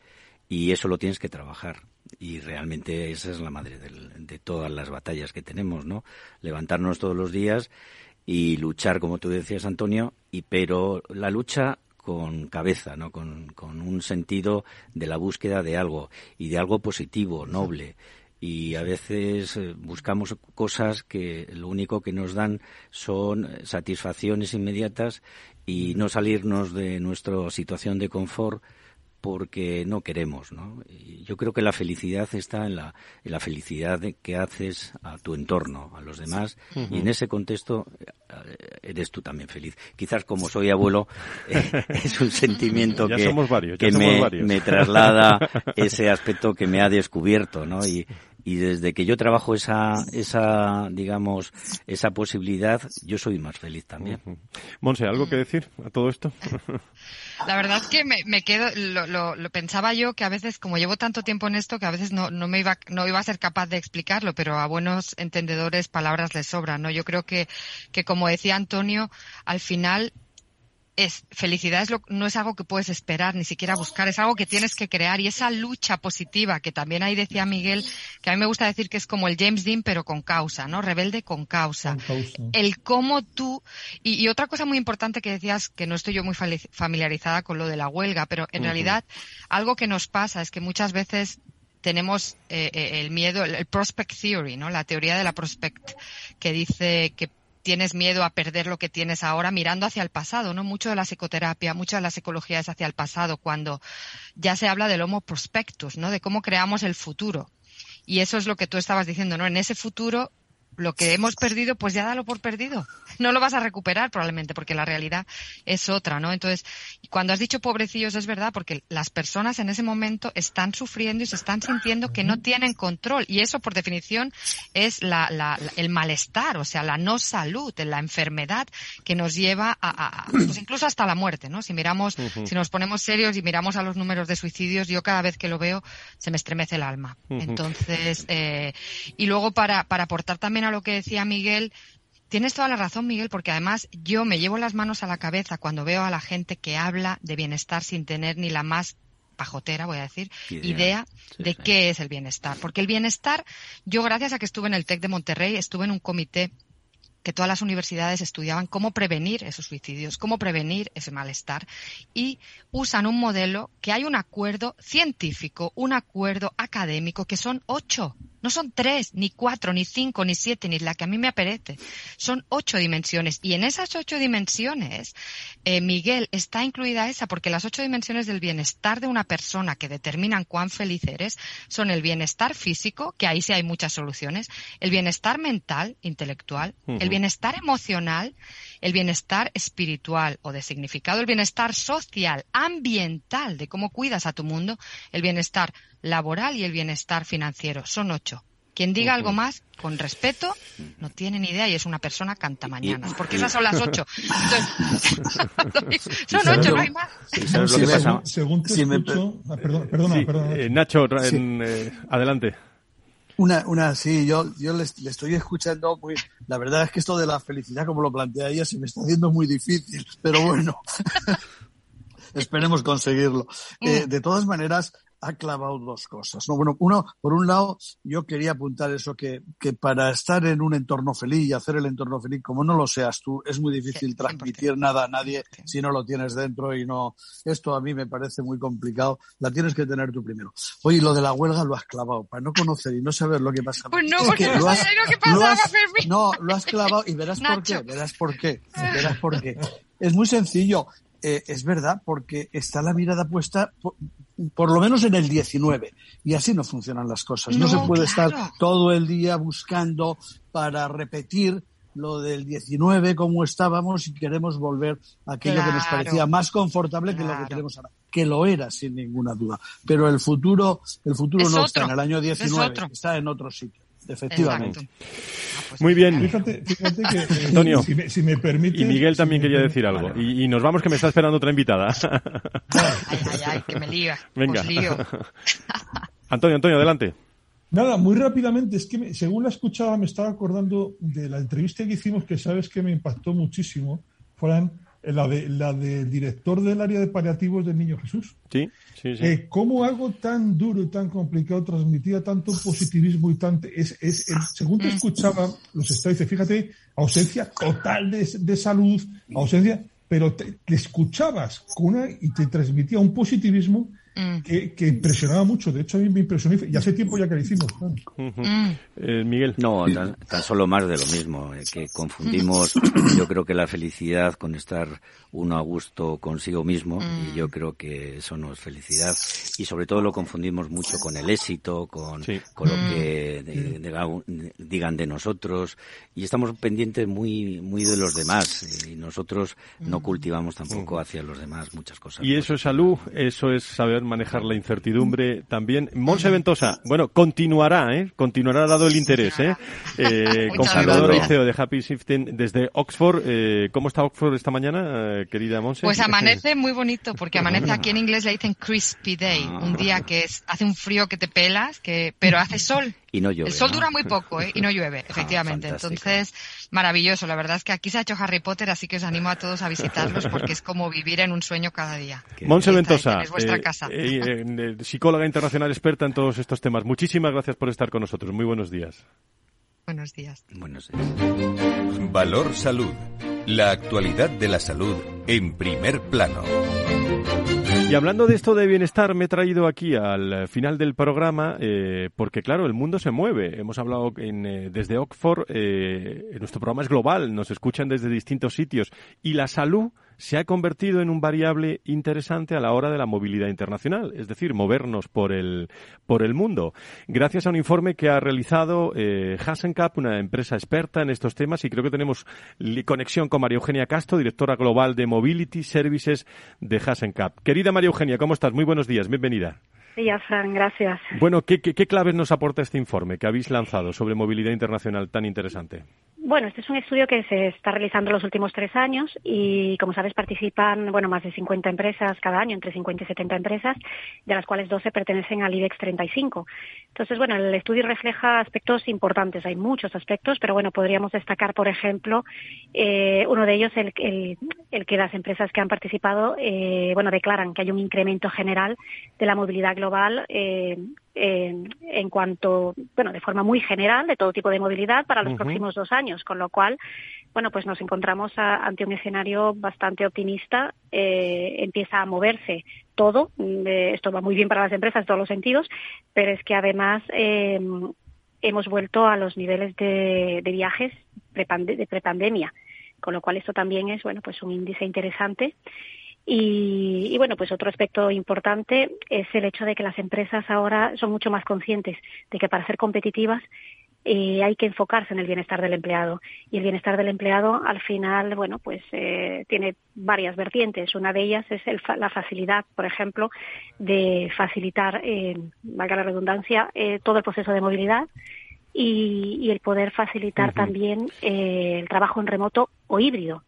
Y eso lo tienes que trabajar. Y realmente esa es la madre de todas las batallas que tenemos, ¿no? Levantarnos todos los días y luchar, como tú decías, Antonio, y pero la lucha con cabeza, ¿no? Con, con un sentido de la búsqueda de algo y de algo positivo, noble. Y a veces eh, buscamos cosas que lo único que nos dan son satisfacciones inmediatas y no salirnos de nuestra situación de confort porque no queremos, ¿no? yo creo que la felicidad está en la, en la felicidad que haces a tu entorno, a los demás, y en ese contexto eh, eres tú también feliz. Quizás como soy abuelo, (laughs) eh, es un sentimiento que, que me, me, traslada ese aspecto que me ha descubierto, ¿no? (laughs) Y, y desde que yo trabajo esa, esa, digamos, esa posibilidad, yo soy más feliz también. Monse, ¿algo que decir a todo esto? (laughs) La verdad es que me, me quedo, lo, lo, pensaba yo que a veces, como llevo tanto tiempo en esto, que a veces no, no me iba, no iba a ser capaz de explicarlo, pero a buenos entendedores palabras les sobran, ¿no? Yo creo que, que como decía Antonio, al final es felicidad es lo, no es algo que puedes esperar, ni siquiera buscar, es algo que tienes que crear y esa lucha positiva que también ahí decía Miguel, que a mí me gusta decir que es como el James Dean pero con causa, ¿no? Rebelde con causa. El cómo tú y, otra cosa muy importante que decías que no estoy yo muy familiarizada con lo de la huelga, pero en realidad algo que nos pasa es que muchas veces tenemos eh, eh, el miedo, el, prospect theory, ¿no? La teoría de la prospect que dice que tienes miedo a perder lo que tienes ahora mirando hacia el pasado, ¿no? Mucho de la psicoterapia, mucha de la psicología es hacia el pasado, cuando ya se habla del homo prospectus, ¿no? De cómo creamos el futuro. Y eso es lo que tú estabas diciendo, ¿no? En ese futuro lo que hemos perdido, pues ya dalo por perdido. No lo vas a recuperar probablemente, porque la realidad es otra, ¿no? Entonces, cuando has dicho pobrecillos es verdad, porque las personas en ese momento están sufriendo y se están sintiendo que no tienen control. Y eso, por definición, es la, el malestar, o sea, la no salud, la enfermedad que nos lleva a, pues (clears throat) incluso hasta la muerte, ¿no? Si miramos, si nos ponemos serios y miramos a los números de suicidios, yo cada vez que lo veo se me estremece el alma. Entonces, eh, y luego para, para aportar también a lo que decía Miguel, Tienes toda la razón, Miguel, porque además yo me llevo las manos a la cabeza cuando veo a la gente que habla de bienestar sin tener ni la más pajotera, voy a decir, idea, de qué es el bienestar. Porque el bienestar, yo gracias a que estuve en el TEC de Monterrey, estuve en un comité que todas las universidades estudiaban cómo prevenir esos suicidios, cómo prevenir ese malestar y usan un modelo que hay un acuerdo científico, un acuerdo académico que son ocho no son tres, ni cuatro, ni cinco, ni siete, ni la que a mí me apetece. Son ocho dimensiones. Y en esas ocho dimensiones, eh, Miguel, está incluida esa, porque las ocho dimensiones del bienestar de una persona que determinan cuán feliz eres son el bienestar físico, que ahí sí hay muchas soluciones, el bienestar mental, intelectual, el bienestar emocional, el bienestar espiritual o de significado, el bienestar social, ambiental, de cómo cuidas a tu mundo, el bienestar laboral y el bienestar financiero. Son ocho. Quien diga algo más, con respeto, no tiene ni idea y es una persona canta mañana. Porque esas son las ocho. (laughs) (laughs) son ocho, no hay más. Según te escucho... Perdona, perdona, perdona. Nacho, eh, adelante. Una, una, sí, yo, yo le, estoy escuchando muy, la verdad es que esto de la felicidad, como lo plantea ella, se me está haciendo muy difícil, pero bueno, (laughs) esperemos conseguirlo. Eh, mm. de todas maneras, ha clavado dos cosas. ¿no? Bueno, uno, por un lado, yo quería apuntar eso, que, que para estar en un entorno feliz y hacer el entorno feliz, como no lo seas tú, es muy difícil transmitir nada a nadie si no lo tienes dentro y no. Esto a mí me parece muy complicado. La tienes que tener tú primero. Oye, lo de la huelga lo has clavado, para no conocer y no saber lo que pasa. Pues no, porque no lo has, lo que pasa, No, lo has clavado y verás por qué, verás por qué, verás por qué. Es muy sencillo. Eh, es verdad, porque está la mirada puesta por, lo menos en el 19. Y así no funcionan las cosas. No, se puede estar todo el día buscando para repetir lo del 19 como estábamos y queremos volver a aquello que nos parecía más confortable que lo que tenemos ahora que lo era sin ninguna duda. Pero el futuro el futuro no está en el año 19 está en otro sitio efectivamente muy bien. Fíjate, fíjate que, eh, Antonio, si me, permite. Y Miguel también quería decir algo. Y, nos vamos que me está esperando otra invitada. Ay, ay, ay, que me liga. Venga. (laughs) Antonio, Antonio, adelante. Nada, muy rápidamente, es que según la escuchaba me estaba acordando de la entrevista que hicimos que sabes que me impactó muchísimo, Fran, la de la del director del área de paliativos del Niño Jesús. Sí, sí, sí. Eh, ¿Cómo algo tan duro y tan complicado transmitía tanto positivismo y tanto... Es, es, según te mm. escuchaba, los estadísticos, fíjate, ausencia total de, de salud, ausencia, pero te, escuchabas con una, y te transmitía un positivismo Mm. que, impresionaba mucho. De hecho, a mí me impresionó y hace tiempo ya que lo hicimos. Mm. Eh, Miguel. No, tan, solo más de lo mismo, eh, que confundimos, yo creo que la felicidad con estar uno a gusto consigo mismo, y yo mm. creo que eso no es felicidad, y sobre todo lo confundimos mucho con el éxito, con, con lo que digan de nosotros, y estamos pendientes muy, muy de los demás, y nosotros no cultivamos tampoco hacia los demás muchas cosas. Y eso es salud, eso es saber manejar la incertidumbre también. Monse Ventosa, bueno, continuará, ¿eh? Continuará dado el interés, ¿eh? eh confundadora y CEO de Happy Shifting desde Oxford. Eh, ¿Cómo está Oxford esta mañana, eh, querida Monse? Pues amanece muy bonito, porque amanece aquí en inglés le dicen crispy day, un día que es, hace un frío que te pelas, que, pero hace sol. Y no llueve. El sol dura muy poco, ¿eh? Y no llueve, (laughs) ah, efectivamente. Entonces, maravilloso. La verdad es que aquí se ha hecho Harry Potter, así que os animo a todos a visitarlos porque es como vivir en un sueño cada día. Monse Ventosa, es vuestra casa. Eh, eh, psicóloga internacional experta en todos estos temas. Muchísimas gracias por estar con nosotros. Muy buenos días. Buenos días. Buenos días. Valor Salud. La actualidad de la salud en primer plano. Y hablando de esto de bienestar, me he traído aquí al final del programa, eh, porque claro, el mundo se mueve. Hemos hablado en, eh, desde Oxford, eh, nuestro programa es global, nos escuchan desde distintos sitios y la salud se ha convertido en un variable interesante a la hora de la movilidad internacional, es decir, movernos por el, por el mundo. Gracias a un informe que ha realizado eh, Hasencap, una empresa experta en estos temas, y creo que tenemos conexión con María Eugenia Castro, directora global de Mobility Services de Hasencap. Querida María Eugenia, ¿cómo estás? Muy buenos días, bienvenida. Sí, Fran, gracias. Bueno, ¿qué, qué, qué claves nos aporta este informe que habéis lanzado sobre movilidad internacional tan interesante? Bueno, este es un estudio que se está realizando los últimos tres años y, como sabes, participan bueno más de 50 empresas cada año, entre 50 y 70 empresas, de las cuales 12 pertenecen al IBEX 35. Entonces, bueno, el estudio refleja aspectos importantes. Hay muchos aspectos, pero bueno, podríamos destacar, por ejemplo, eh, uno de ellos, el, el, que las empresas que han participado, eh, bueno, declaran que hay un incremento general de la movilidad global eh, en cuanto, bueno, de forma muy general, de todo tipo de movilidad para los próximos dos años, con lo cual, bueno, pues nos encontramos ante un escenario bastante optimista. Eh, empieza a moverse todo. Eh, esto va muy bien para las empresas en todos los sentidos, pero es que además eh, hemos vuelto a los niveles de, viajes de prepandemia, con lo cual esto también es, bueno, pues un índice interesante y, bueno, pues otro aspecto importante es el hecho de que las empresas ahora son mucho más conscientes de que para ser competitivas eh, hay que enfocarse en el bienestar del empleado. Y el bienestar del empleado, al final, bueno, pues eh, tiene varias vertientes. Una de ellas es el, la facilidad, por ejemplo, de facilitar, eh, valga la redundancia, eh, todo el proceso de movilidad y, el poder facilitar también eh, el trabajo en remoto o híbrido.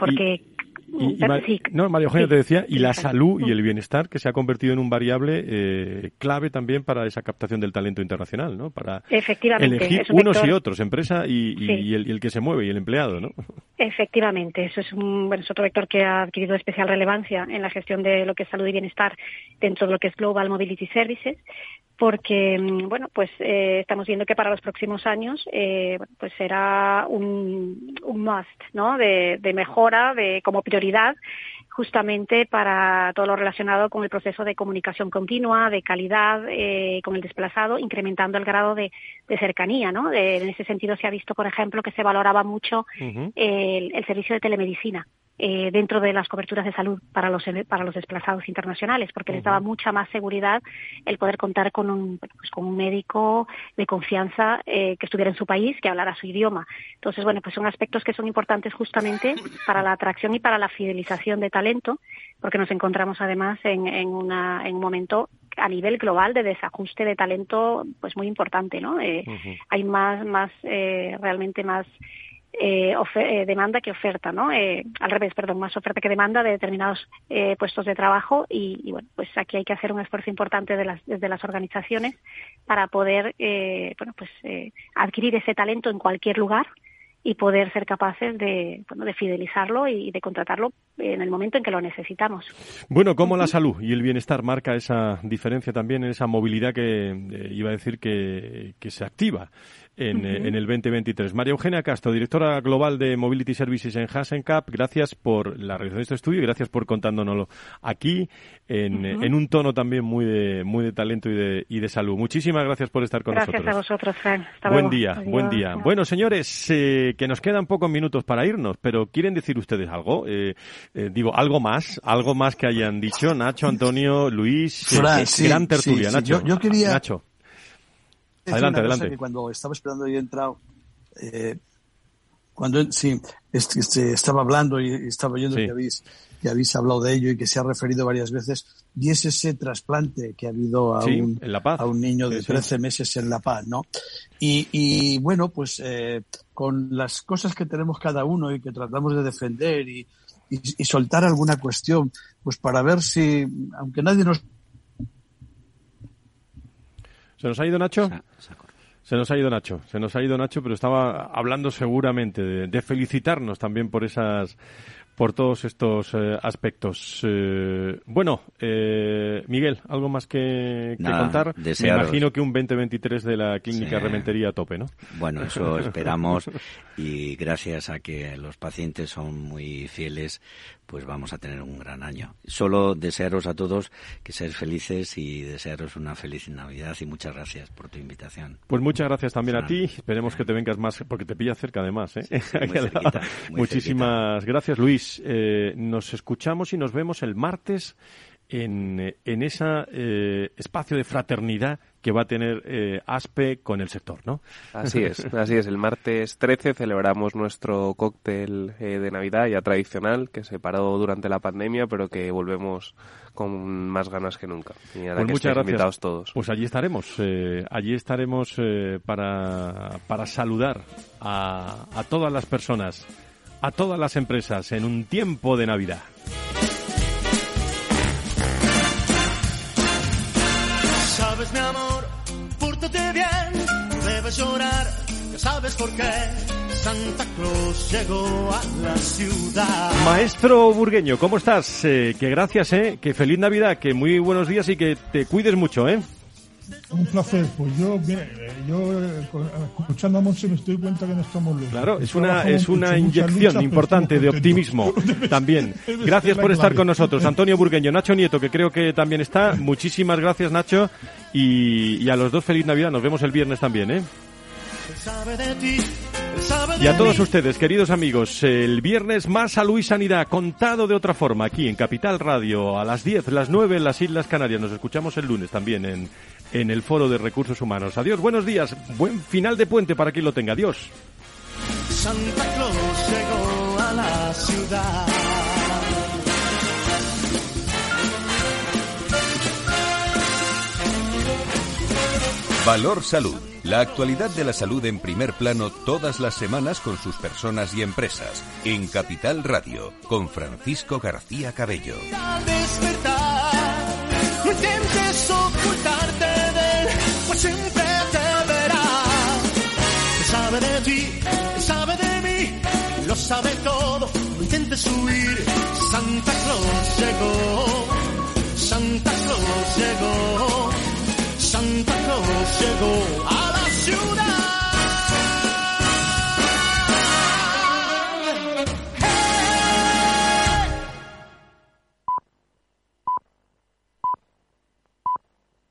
porque y, no, María Eugenia te decía, y la salud y el bienestar que se ha convertido en un variable eh, clave también para esa captación del talento internacional, ¿no? Para elegir unos y otros, empresa y, el, que se mueve y el empleado, ¿no? Efectivamente, eso es un bueno, es otro vector que ha adquirido especial relevancia en la gestión de lo que es salud y bienestar dentro de lo que es Global Mobility Services, porque mm, bueno pues eh, estamos viendo que para los próximos años eh, pues será un, un must no de, de, mejora de como prioridad justamente para todo lo relacionado con el proceso de comunicación continua de calidad eh, con el desplazado incrementando el grado de, de cercanía no en ese sentido se ha visto por ejemplo que se valoraba mucho el, el servicio de telemedicina eh, dentro de las coberturas de salud para los para los desplazados internacionales porque les daba mucha más seguridad el poder contar con un pues con un médico de confianza eh, que estuviera en su país que hablara su idioma. Entonces bueno pues son aspectos que son importantes justamente para la atracción y para la fidelización de talento porque nos encontramos además en, en, una, en un momento a nivel global de desajuste de talento pues muy importante no eh, hay más más eh, realmente más eh, eh, demanda que oferta, ¿no? Eh, al revés, perdón, más oferta que demanda de determinados eh, puestos de trabajo y, bueno, pues aquí hay que hacer un esfuerzo importante de las, desde las organizaciones para poder, eh, bueno, pues adquirir ese talento en cualquier lugar y poder ser capaces de, bueno, de fidelizarlo y de contratarlo en el momento en que lo necesitamos. Bueno, ¿cómo la salud y el bienestar marca esa diferencia también en esa movilidad que iba a decir que, que se activa en, en, el 2023. María Eugenia Castro, directora global de Mobility Services en Hasencap, gracias por la realización de este estudio y gracias por contándonoslo aquí en, en un tono también muy de, muy de talento y de, y de salud. Muchísimas gracias por estar con nosotros. Gracias a vosotros, buen día, buen día. Bueno, señores, eh, que nos quedan pocos minutos para irnos, pero ¿quieren decir ustedes algo? Eh, eh, digo, algo más, algo más que hayan dicho Nacho, Antonio, Luis, gran tertulia. Nacho, yo, quería... Nacho. Adelante, adelante. cuando estaba esperando y he entrado, eh, cuando sí, este, estaba hablando y estaba oyendo que, habéis, que habéis hablado de ello y que se ha referido varias veces, y es ese trasplante que ha habido a, un, a un niño de 13 meses en La Paz, ¿no? Y, y bueno, pues eh, con las cosas que tenemos cada uno y que tratamos de defender y, y, y soltar alguna cuestión, pues para ver si, aunque nadie nos ¿Se nos ha ido Nacho? Se nos ha ido Nacho, se nos ha ido Nacho, pero estaba hablando seguramente de, felicitarnos también por esas, por todos estos eh, aspectos. Eh, bueno, eh, Miguel, ¿algo más que, contar? Me imagino que un 2023 de la clínica Rementería a tope, ¿no? Bueno, eso esperamos (laughs) y gracias a que los pacientes son muy fieles, pues vamos a tener un gran año. Solo desearos a todos que seáis felices y desearos una feliz Navidad y muchas gracias por tu invitación. Pues muchas gracias también a ti. Esperemos que te vengas más, porque te pilla cerca además. ¿eh? (laughs) Muchísimas gracias, Luis. Eh, nos escuchamos y nos vemos el martes en, en ese eh, espacio de fraternidad que va a tener eh, ASPE con el sector, ¿no? Así es, (laughs) así es. El martes 13 celebramos nuestro cóctel eh, de Navidad ya tradicional, que se paró durante la pandemia, pero que volvemos con más ganas que nunca. Y pues muchas gracias. invitados todos. Pues allí estaremos, eh, allí estaremos eh, para, para saludar a, a todas las personas, a todas las empresas en un tiempo de Navidad. Sabes, mi amor, debes llorar, ya sabes por qué. Santa Claus llegó a la ciudad. Maestro Burgueño, ¿cómo estás? Eh, que gracias, eh, que feliz Navidad, que muy buenos días y que te cuides mucho, ¿eh? Un placer. Pues yo, mire, yo eh, escuchando a Monse me estoy cuenta que no estamos lejos. Claro, es una, es una inyección importante de optimismo (laughs) también. Gracias por estar con nosotros. Antonio Burgueño, Nacho Nieto, que creo que también está. Muchísimas gracias, Nacho. Y, a los dos feliz Navidad. Nos vemos el viernes también, ¿eh? Y a todos ustedes, queridos amigos, el viernes más salud y sanidad, contado de otra forma, aquí en Capital Radio, a las 10, las 9 en las Islas Canarias. Nos escuchamos el lunes también en, en el Foro de Recursos Humanos. Adiós, buenos días, buen final de puente para quien lo tenga. Adiós. Santa Claus llegó a la ciudad. Valor Salud. La actualidad de la salud en primer plano todas las semanas con sus personas y empresas. En Capital Radio, con Francisco García Cabello. Pues sabe. Santa Claus llegó, Santa Claus llegó. Santa Claus llegó a la ciudad.